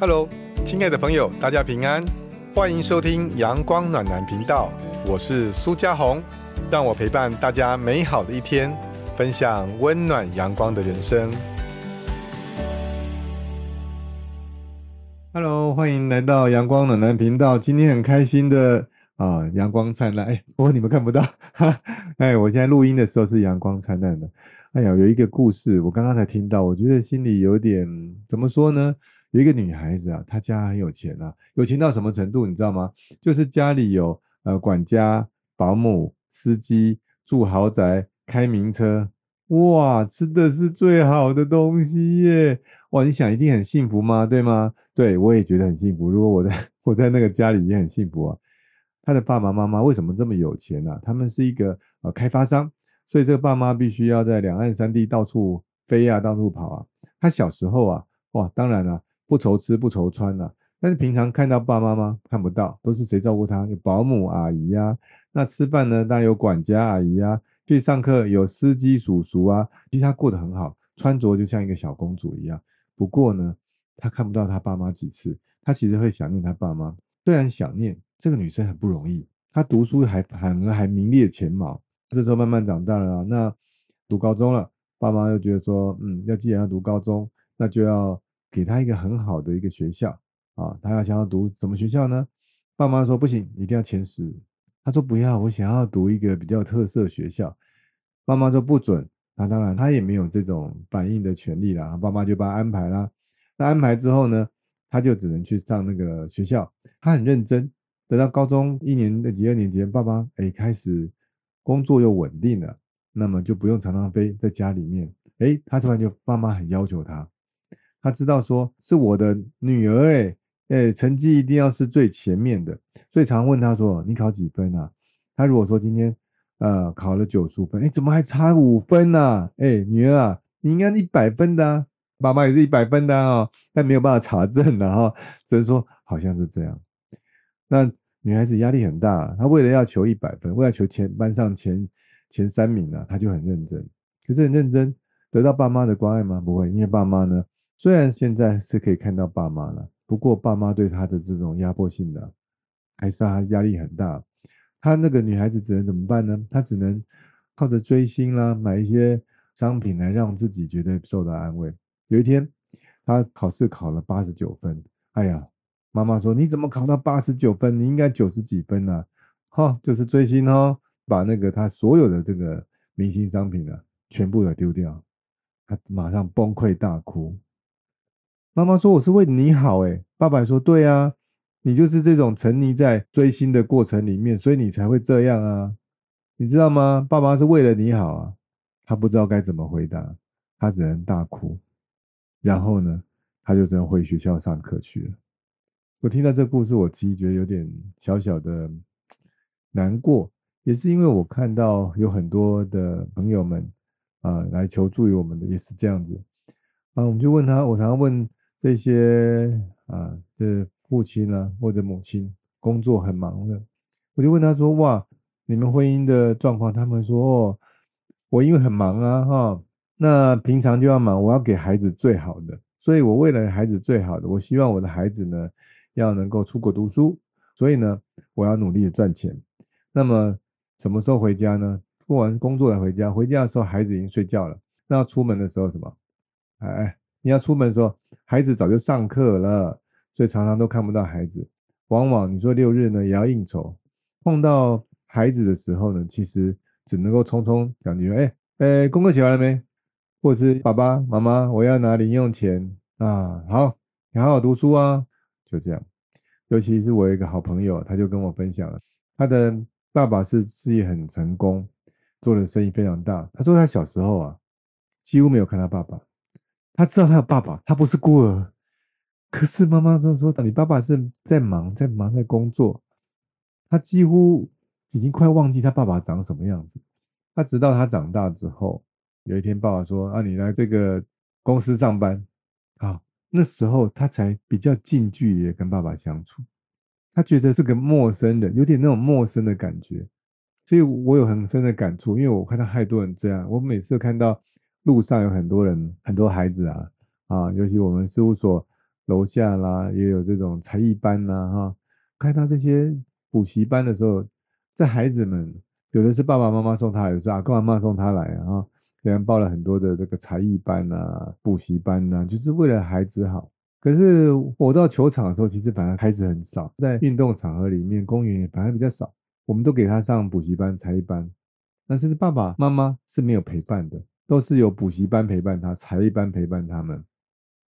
Hello，亲爱的朋友，大家平安，欢迎收听阳光暖男频道，我是苏家红，让我陪伴大家美好的一天，分享温暖阳光的人生。Hello，欢迎来到阳光暖男频道，今天很开心的啊，阳光灿烂。哎，不过你们看不到，哈，哎，我现在录音的时候是阳光灿烂的。哎呀，有一个故事，我刚刚才听到，我觉得心里有点怎么说呢？一个女孩子啊，她家很有钱啊，有钱到什么程度，你知道吗？就是家里有呃管家、保姆、司机，住豪宅，开名车，哇，吃的是最好的东西耶！哇，你想一定很幸福吗？对吗？对我也觉得很幸福。如果我在 我在那个家里也很幸福啊。他的爸爸妈妈为什么这么有钱呢？他们是一个呃开发商，所以这个爸妈必须要在两岸三地到处飞啊，到处跑啊。他小时候啊，哇，当然了。不愁吃不愁穿呐，但是平常看到爸妈妈看不到，都是谁照顾他？有保姆阿姨呀，那吃饭呢，当然有管家阿姨呀，去上课有司机叔叔啊，其实他过得很好，穿着就像一个小公主一样。不过呢，他看不到他爸妈几次，他其实会想念他爸妈。虽然想念，这个女生很不容易，她读书还反而还名列前茅。这时候慢慢长大了，那读高中了，爸妈又觉得说，嗯，要既然要读高中，那就要。给他一个很好的一个学校啊，他要想要读什么学校呢？爸妈说不行，一定要前十。他说不要，我想要读一个比较特色学校。爸妈说不准。那当然他也没有这种反应的权利了。爸妈就帮他安排了。那安排之后呢，他就只能去上那个学校。他很认真。等到高中一年的几二年级，爸爸哎开始工作又稳定了，那么就不用常常飞在家里面。哎，他突然就爸妈很要求他。他知道说是我的女儿哎哎，成绩一定要是最前面的，所以常问他说：“你考几分啊？”他如果说今天呃考了九十五分，哎，怎么还差五分呢？哎，女儿啊，你应该一百分的，爸爸也是一百分的哦，但没有办法查证的哈，只能说好像是这样。那女孩子压力很大，她为了要求一百分，为了求前班上前前三名啊，她就很认真。可是很认真，得到爸妈的关爱吗？不会，因为爸妈呢。虽然现在是可以看到爸妈了，不过爸妈对他的这种压迫性的，还是他压力很大。他那个女孩子只能怎么办呢？她只能靠着追星啦，买一些商品来让自己觉得受到安慰。有一天，他考试考了八十九分，哎呀，妈妈说：“你怎么考到八十九分？你应该九十几分呢？”哈，就是追星哦，把那个他所有的这个明星商品呢，全部都丢掉，他马上崩溃大哭。妈妈说：“我是为你好。”哎，爸爸说：“对啊，你就是这种沉溺在追星的过程里面，所以你才会这样啊，你知道吗？爸爸是为了你好啊。”他不知道该怎么回答，他只能大哭。然后呢，他就只能回学校上课去了。我听到这故事，我其实觉得有点小小的难过，也是因为我看到有很多的朋友们啊来求助于我们的，也是这样子啊。我们就问他，我常常问。这些啊的父亲呢，或者母亲工作很忙的，我就问他说：“哇，你们婚姻的状况？”他们说：“哦，我因为很忙啊，哈，那平常就要忙，我要给孩子最好的，所以我为了孩子最好的，我希望我的孩子呢要能够出国读书，所以呢，我要努力的赚钱。那么什么时候回家呢？过完工作才回家，回家的时候孩子已经睡觉了。那要出门的时候什么？哎。”你要出门的时候，孩子早就上课了，所以常常都看不到孩子。往往你说六日呢也要应酬，碰到孩子的时候呢，其实只能够匆匆讲句：“哎哎，功课写完了没？”或者是“爸爸妈妈，我要拿零用钱啊。”好，你好好读书啊，就这样。尤其是我有一个好朋友，他就跟我分享了，他的爸爸是事业很成功，做的生意非常大。他说他小时候啊，几乎没有看他爸爸。他知道他有爸爸，他不是孤儿。可是妈妈跟他说：“你爸爸是在忙，在忙，在工作。”他几乎已经快忘记他爸爸长什么样子。他直到他长大之后，有一天爸爸说：“啊，你来这个公司上班。”啊，那时候他才比较近距离的跟爸爸相处。他觉得这个陌生人，有点那种陌生的感觉。所以我有很深的感触，因为我看到太多人这样。我每次看到。路上有很多人，很多孩子啊，啊，尤其我们事务所楼下啦，也有这种才艺班呐，哈，看到这些补习班的时候，这孩子们有的是爸爸妈妈送他，有的是阿公阿妈送他来啊，给人报了很多的这个才艺班呐、补习班呐，就是为了孩子好。可是我到球场的时候，其实反而孩子很少，在运动场合里面，公园也反而比较少。我们都给他上补习班、才艺班，但是爸爸妈妈是没有陪伴的，都是有补习班陪伴他、才艺班陪伴他们。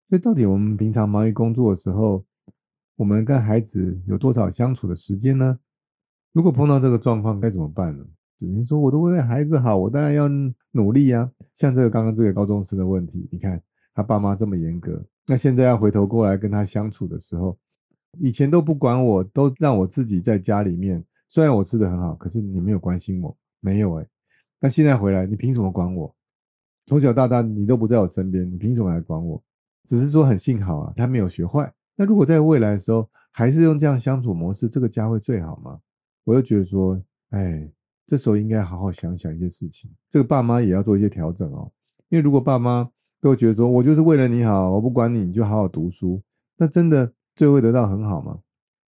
所以到底我们平常忙于工作的时候，我们跟孩子有多少相处的时间呢？如果碰到这个状况，该怎么办呢？只能说我都为了孩子好，我当然要努力呀。像这个刚刚这个高中生的问题，你看他爸妈这么严格。那现在要回头过来跟他相处的时候，以前都不管我，都让我自己在家里面。虽然我吃的很好，可是你没有关心我，没有哎。那现在回来，你凭什么管我？从小到大你都不在我身边，你凭什么来管我？只是说很幸好啊，他没有学坏。那如果在未来的时候还是用这样相处模式，这个家会最好吗？我又觉得说，哎，这时候应该好好想想一些事情。这个爸妈也要做一些调整哦，因为如果爸妈。都觉得说，我就是为了你好，我不管你，你就好好读书。那真的最后会得到很好吗？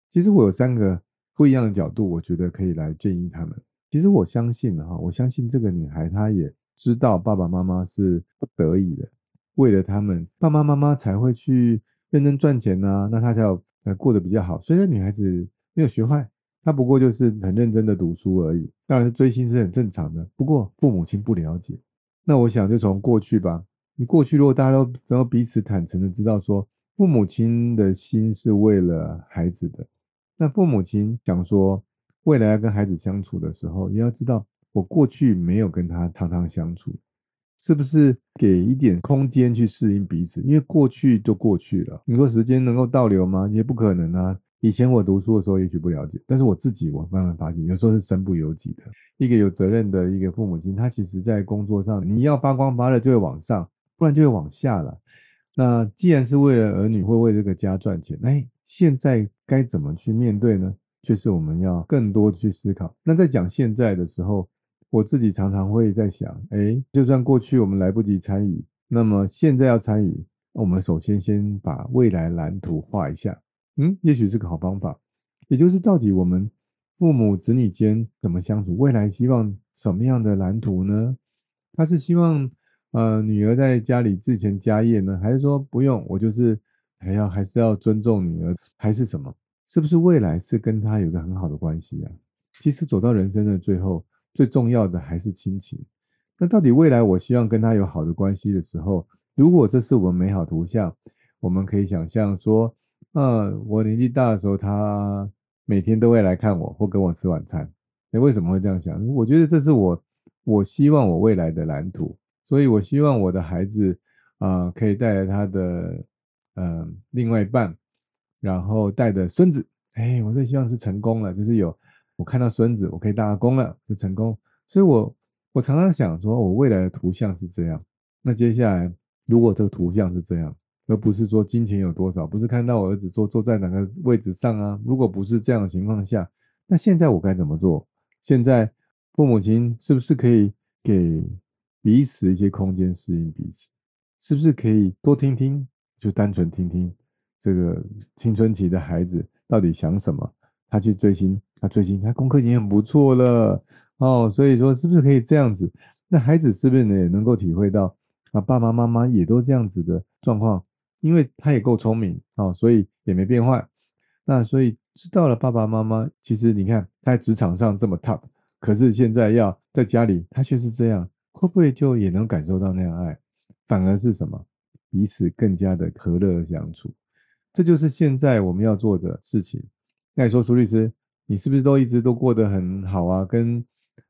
其实我有三个不一样的角度，我觉得可以来建议他们。其实我相信哈，我相信这个女孩她也知道爸爸妈妈是不得已的，为了他们，爸爸妈妈才会去认真赚钱呐，那她才有呃过得比较好。所以这女孩子没有学坏，她不过就是很认真的读书而已。当然是追星是很正常的，不过父母亲不了解。那我想就从过去吧。你过去如果大家都能够彼此坦诚的知道说，父母亲的心是为了孩子的，那父母亲想说未来要跟孩子相处的时候，也要知道我过去没有跟他常常相处，是不是给一点空间去适应彼此？因为过去就过去了，你说时间能够倒流吗？也不可能啊。以前我读书的时候也许不了解，但是我自己我慢慢发现，有时候是身不由己的。一个有责任的一个父母亲，他其实在工作上，你要发光发热就会往上。不然就会往下了。那既然是为了儿女，会为这个家赚钱，哎，现在该怎么去面对呢？就是我们要更多去思考。那在讲现在的时候，我自己常常会在想，哎，就算过去我们来不及参与，那么现在要参与，我们首先先把未来蓝图画一下。嗯，也许是个好方法。也就是到底我们父母子女间怎么相处，未来希望什么样的蓝图呢？他是希望。呃，女儿在家里继承家业呢，还是说不用？我就是还要还是要尊重女儿，还是什么？是不是未来是跟她有个很好的关系啊？其实走到人生的最后，最重要的还是亲情。那到底未来我希望跟他有好的关系的时候，如果这是我们美好图像，我们可以想象说，呃，我年纪大的时候，他每天都会来看我或跟我吃晚餐。你为什么会这样想？我觉得这是我我希望我未来的蓝图。所以，我希望我的孩子啊，可以带着他的嗯另外一半，然后带着孙子。哎，我最希望是成功了，就是有我看到孙子，我可以大功了，就成功。所以，我我常常想说，我未来的图像是这样。那接下来，如果这个图像是这样，而不是说金钱有多少，不是看到我儿子坐坐在哪个位置上啊？如果不是这样的情况下，那现在我该怎么做？现在父母亲是不是可以给？彼此一些空间适应彼此，是不是可以多听听？就单纯听听这个青春期的孩子到底想什么？他去追星，他最近，他功课已经很不错了哦。所以说，是不是可以这样子？那孩子是不是也能够体会到啊？爸爸妈妈也都这样子的状况，因为他也够聪明哦，所以也没变坏。那所以知道了，爸爸妈妈其实你看他在职场上这么 top，可是现在要在家里，他却是这样。会不会就也能感受到那样爱？反而是什么？彼此更加的和乐相处。这就是现在我们要做的事情。那你说，苏律师，你是不是都一直都过得很好啊？跟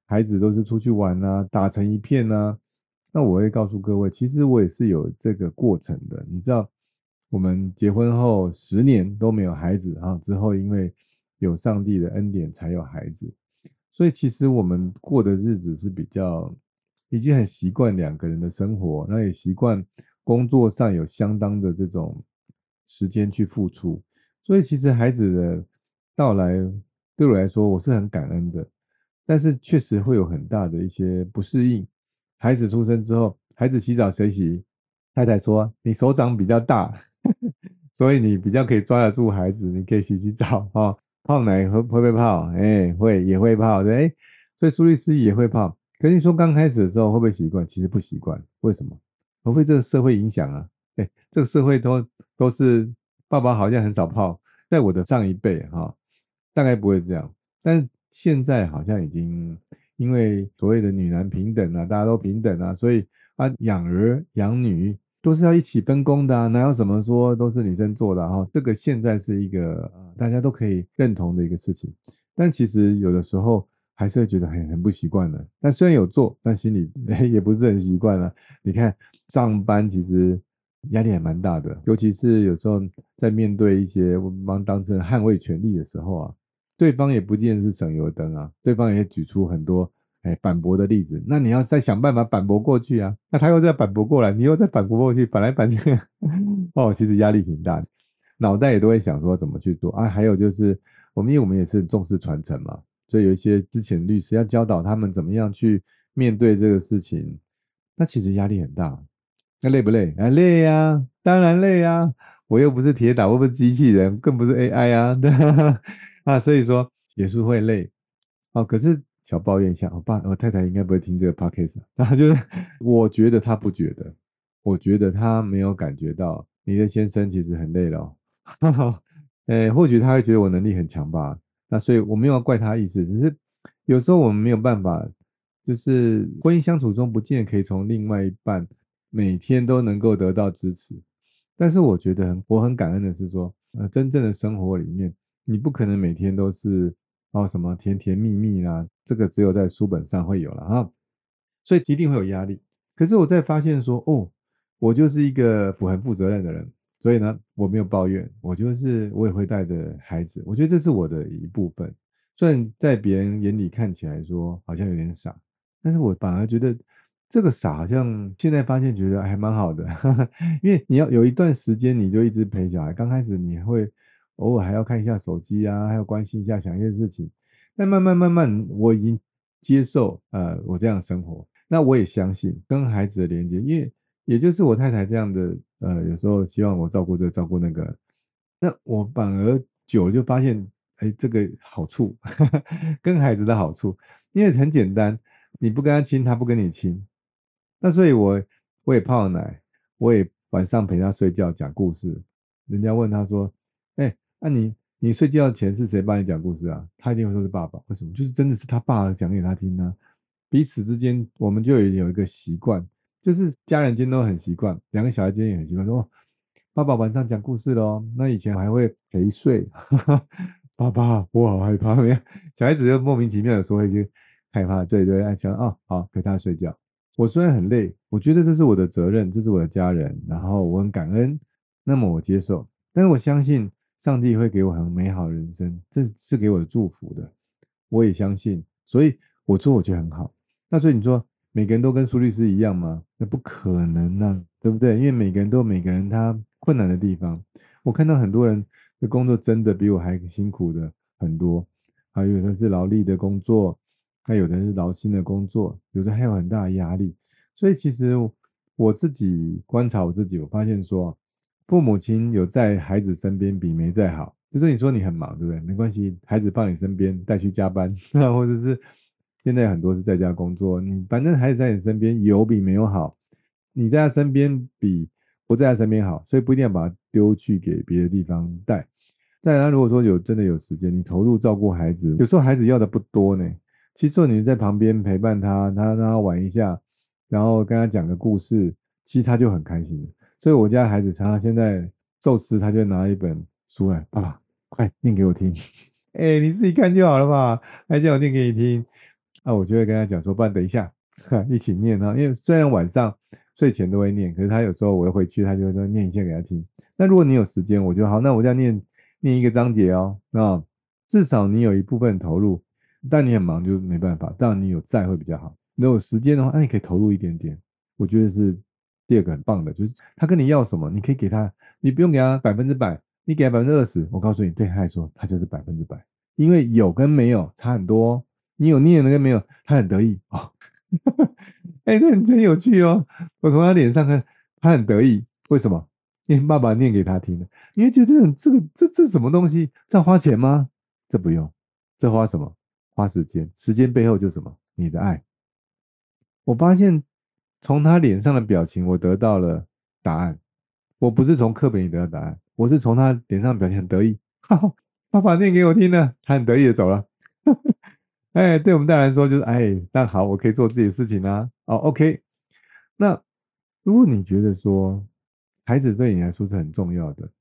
孩子都是出去玩啊，打成一片啊？那我会告诉各位，其实我也是有这个过程的。你知道，我们结婚后十年都没有孩子啊，之后因为有上帝的恩典才有孩子，所以其实我们过的日子是比较。已经很习惯两个人的生活，那也习惯工作上有相当的这种时间去付出，所以其实孩子的到来对我来说我是很感恩的，但是确实会有很大的一些不适应。孩子出生之后，孩子洗澡谁洗？太太说你手掌比较大，所以你比较可以抓得住孩子，你可以洗洗澡啊，泡奶会会不会泡？哎，会也会泡，对，哎，所以苏律师也会泡。可是你说刚开始的时候会不会习惯？其实不习惯，为什么？会被这个社会影响啊？哎，这个社会都都是爸爸好像很少泡，在我的上一辈哈，大概不会这样，但现在好像已经因为所谓的女男平等啊，大家都平等啊，所以啊养儿养女都是要一起分工的啊，哪有什么说都是女生做的哈？这个现在是一个大家都可以认同的一个事情，但其实有的时候。还是会觉得很很不习惯的，但虽然有做，但心里 也不是很习惯了。你看上班其实压力还蛮大的，尤其是有时候在面对一些帮当成捍卫权利的时候啊，对方也不见是省油灯啊，对方也举出很多哎反驳的例子，那你要再想办法反驳过去啊，那他又再反驳过来，你又再反驳过去，反来反去，哦，其实压力挺大的，脑袋也都会想说怎么去做啊。还有就是我们因为我们也是重视传承嘛。所以有一些之前律师要教导他们怎么样去面对这个事情，那其实压力很大。那累不累？啊，累呀，当然累呀。我又不是铁打，我不是机器人，更不是 AI 啊。对啊，啊所以说也是会累。哦，可是小抱怨一下，我爸我太太应该不会听这个 podcast。然 后就是我觉得他不觉得，我觉得他没有感觉到你的先生其实很累了。哈哈哎，或许他会觉得我能力很强吧。那所以我没有要怪他意思，只是有时候我们没有办法，就是婚姻相处中不见可以从另外一半每天都能够得到支持。但是我觉得我很感恩的是说，呃，真正的生活里面，你不可能每天都是哦什么甜甜蜜蜜啦，这个只有在书本上会有了哈，所以一定会有压力。可是我在发现说，哦，我就是一个很负责任的人。所以呢，我没有抱怨，我就是我也会带着孩子，我觉得这是我的一部分。虽然在别人眼里看起来说好像有点傻，但是我反而觉得这个傻好像现在发现觉得还蛮好的，因为你要有一段时间你就一直陪小孩，刚开始你会偶尔还要看一下手机啊，还要关心一下想一些事情，但慢慢慢慢我已经接受呃我这样的生活，那我也相信跟孩子的连接，因为也就是我太太这样的。呃，有时候希望我照顾这照顾那个，那我反而久就发现，哎，这个好处 跟孩子的好处，因为很简单，你不跟他亲，他不跟你亲，那所以我我也泡奶，我也晚上陪他睡觉讲故事。人家问他说，那你你睡觉前是谁帮你讲故事啊？他一定会说是爸爸。为什么？就是真的是他爸讲给他听呢。彼此之间，我们就有有一个习惯。就是家人间都很习惯，两个小孩间也很习惯。说爸爸晚上讲故事喽，那以前还会陪睡。爸爸，我好害怕。小孩子就莫名其妙的说一句害怕，对对，安全啊，好陪他睡觉。我虽然很累，我觉得这是我的责任，这是我的家人，然后我很感恩，那么我接受。但是我相信上帝会给我很美好的人生，这是给我的祝福的。我也相信，所以我做我觉得很好。那所以你说。每个人都跟苏律师一样吗？那不可能啊，对不对？因为每个人都有每个人他困难的地方。我看到很多人的工作真的比我还辛苦的很多，还有的是劳力的工作，还有的是劳心的工作，有的还有很大的压力。所以其实我自己观察我自己，我发现说，父母亲有在孩子身边比没在好。就是你说你很忙，对不对？没关系，孩子放你身边，带去加班，或者是。现在很多是在家工作，你反正孩子在你身边有比没有好，你在他身边比不在他身边好，所以不一定要把他丢去给别的地方带。再来，如果说有真的有时间，你投入照顾孩子，有时候孩子要的不多呢。其实你在旁边陪伴他，他让他玩一下，然后跟他讲个故事，其实他就很开心所以我家孩子常常现在宙斯他就拿一本书来，爸爸快念给我听。哎，你自己看就好了吧，还叫我念给你听。那我就会跟他讲说，不然等一下 一起念哈。因为虽然晚上睡前都会念，可是他有时候我会回去，他就会说念一下给他听。那如果你有时间，我就好，那我就要念念一个章节哦。啊，至少你有一部分投入，但你很忙就没办法。但你有在会比较好。你有时间的话，那你可以投入一点点。我觉得是第二个很棒的，就是他跟你要什么，你可以给他，你不用给他百分之百，你给他百分之二十，我告诉你，对他来说，他就是百分之百，因为有跟没有差很多。你有念那个没有？他很得意哦，哎，那真有趣哦。我从他脸上看，他很得意。为什么？念爸爸念给他听的，你会觉得这个这这什么东西？这花钱吗？这不用，这花什么？花时间。时间背后就是什么？你的爱。我发现从他脸上的表情，我得到了答案。我不是从课本里得到答案，我是从他脸上表情很得意。哈哈，爸爸念给我听了，他很得意的走了。哎，对我们大人来说就是哎，那好，我可以做自己的事情啊。哦，OK。那如果你觉得说孩子对你来说是很重要的，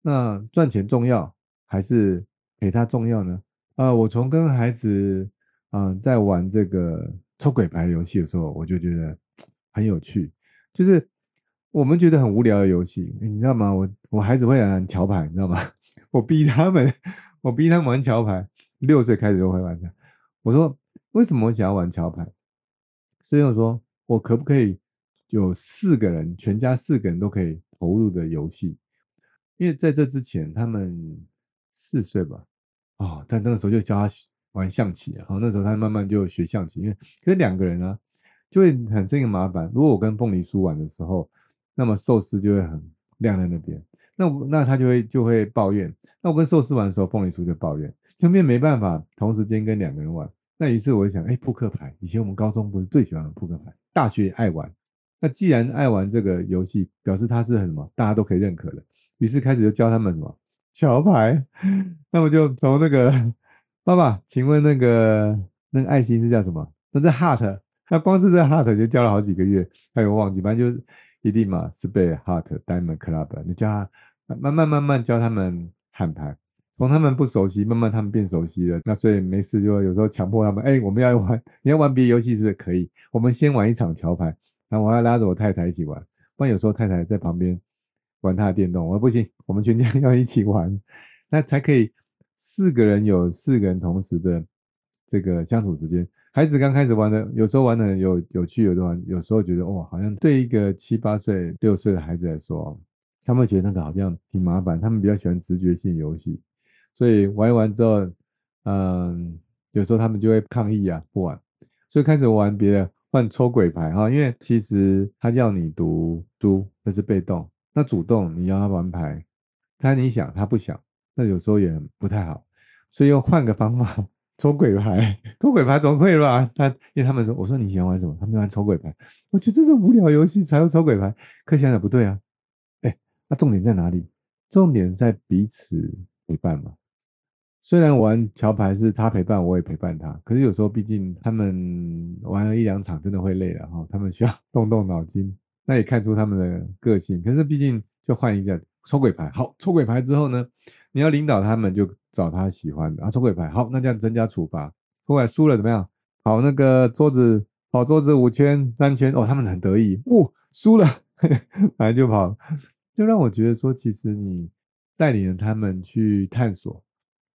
那赚钱重要还是陪他重要呢？呃，我从跟孩子啊在玩这个抽鬼牌游戏的时候，我就觉得很有趣，就是我们觉得很无聊的游戏，你知道吗？我我孩子会玩桥牌，你知道吗？我逼他们，我逼他们玩桥牌，六岁开始就会玩的。我说为什么我想要玩桥牌？所以我说我可不可以有四个人，全家四个人都可以投入的游戏？因为在这之前，他们四岁吧，哦，但那个时候就教他玩象棋然后，那时候他慢慢就学象棋。因为可是两个人呢，就会产生一个麻烦。如果我跟凤梨叔玩的时候，那么寿司就会很晾在那边。那我那他就会就会抱怨，那我跟寿司玩的时候，凤梨叔就抱怨，就变没办法同时间跟两个人玩。那于是我就想，哎，扑克牌，以前我们高中不是最喜欢玩扑克牌，大学也爱玩。那既然爱玩这个游戏，表示它是很什么，大家都可以认可的。于是开始就教他们什么桥牌。那我就从那个 爸爸，请问那个那个爱心是叫什么？那这 heart，那光是这 heart 就教了好几个月，他有忘记，反正就是。一定嘛，是被 Heart Diamond Club，你教他慢慢慢慢教他们喊牌，从他们不熟悉，慢慢他们变熟悉了。那所以没事就有时候强迫他们，哎，我们要玩，你要玩别的游戏是不是可以？我们先玩一场桥牌，然后我要拉着我太太一起玩，不然有时候太太在旁边玩她的电动，我说不行，我们全家要一起玩，那才可以四个人有四个人同时的这个相处时间。孩子刚开始玩的，有时候玩的有有趣，有的玩，有时候觉得哇，好像对一个七八岁、六岁的孩子来说，他们觉得那个好像挺麻烦。他们比较喜欢直觉性游戏，所以玩一玩之后，嗯，有时候他们就会抗议啊，不玩。所以开始玩别的，换抽鬼牌哈，因为其实他叫你读书，那是被动；那主动你要他玩牌，他你想他不想，那有时候也不太好，所以要换个方法。抽鬼牌，抽鬼牌总可以吧？他因为他们说，我说你喜欢玩什么？他们玩抽鬼牌。我觉得这是无聊游戏才要抽鬼牌。可想想不对啊，哎，那重点在哪里？重点在彼此陪伴嘛。虽然玩桥牌是他陪伴，我也陪伴他，可是有时候毕竟他们玩了一两场，真的会累了哈。他们需要 动动脑筋，那也看出他们的个性。可是毕竟就换一下抽鬼牌，好，抽鬼牌之后呢？你要领导他们，就找他喜欢的啊，抽鬼牌。好，那这样增加处罚。后来输了怎么样？跑那个桌子，跑桌子五圈、三圈。哦，他们很得意。哦，输了，反正就跑。就让我觉得说，其实你带领着他们去探索，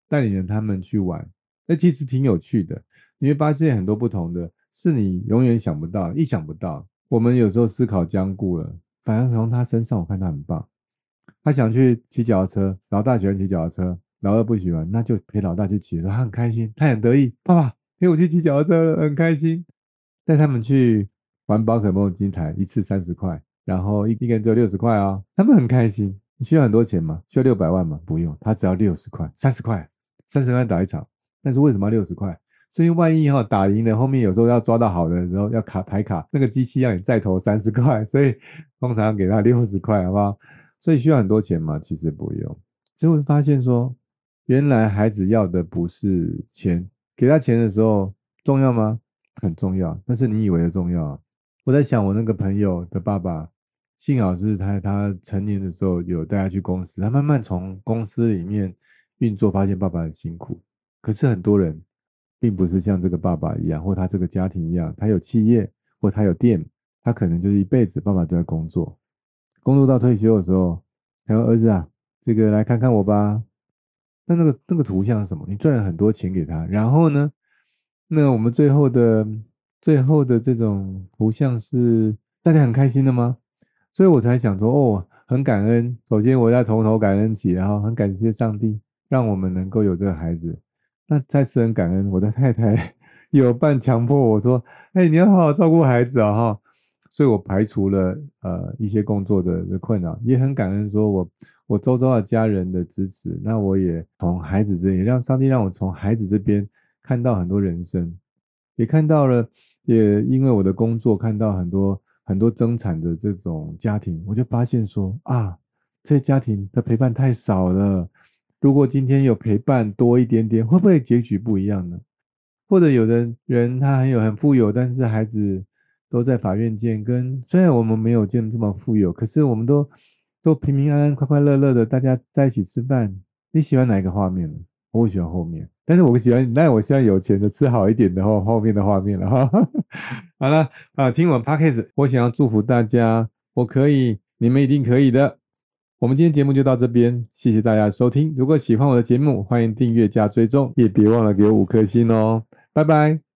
带领着他们去玩，那其实挺有趣的。你会发现很多不同的，是你永远想不到、意想不到。我们有时候思考僵固了，反而从他身上，我看他很棒。他想去骑脚踏车，老大喜欢骑脚踏车，老二不喜欢，那就陪老大去骑的时候，他很开心，他很得意。爸爸陪我去骑脚踏车了，很开心。带他们去玩宝可梦金台，一次三十块，然后一一个人只有六十块哦，他们很开心。你需要很多钱吗？需要六百万吗？不用，他只要六十块，三十块，三十块打一场。但是为什么要六十块？是因为万一哈打赢了，后面有时候要抓到好的然后要卡牌卡，那个机器让你再投三十块，所以通常给他六十块，好不好？所以需要很多钱吗？其实不用。就会发现说，原来孩子要的不是钱，给他钱的时候重要吗？很重要，但是你以为的重要。我在想，我那个朋友的爸爸，幸好是他他成年的时候有带他去公司，他慢慢从公司里面运作，发现爸爸很辛苦。可是很多人并不是像这个爸爸一样，或他这个家庭一样，他有企业或他有店，他可能就是一辈子爸爸都在工作。工作到退休的时候，他说：“儿子啊，这个来看看我吧。”那那个那个图像是什么？你赚了很多钱给他，然后呢？那我们最后的最后的这种图像是大家很开心的吗？所以我才想说，哦，很感恩。首先我要从头感恩起，然后很感谢上帝让我们能够有这个孩子。那再次很感恩我的太太 有半强迫我说：“哎，你要好好照顾孩子啊！”哈。所以我排除了呃一些工作的的困扰，也很感恩说我我周遭的家人的支持，那我也从孩子这里让上帝让我从孩子这边看到很多人生，也看到了，也因为我的工作看到很多很多增产的这种家庭，我就发现说啊，这些家庭的陪伴太少了，如果今天有陪伴多一点点，会不会结局不一样呢？或者有的人他很有很富有，但是孩子。都在法院见，跟虽然我们没有见这么富有，可是我们都都平平安安、快快乐乐的，大家在一起吃饭。你喜欢哪一个画面呢？我喜欢后面，但是我喜欢，那我希望有钱的吃好一点的话，后面的画面了哈。好了啊，听完 podcast，我想要祝福大家，我可以，你们一定可以的。我们今天节目就到这边，谢谢大家收听。如果喜欢我的节目，欢迎订阅加追踪，也别忘了给我五颗星哦。拜拜。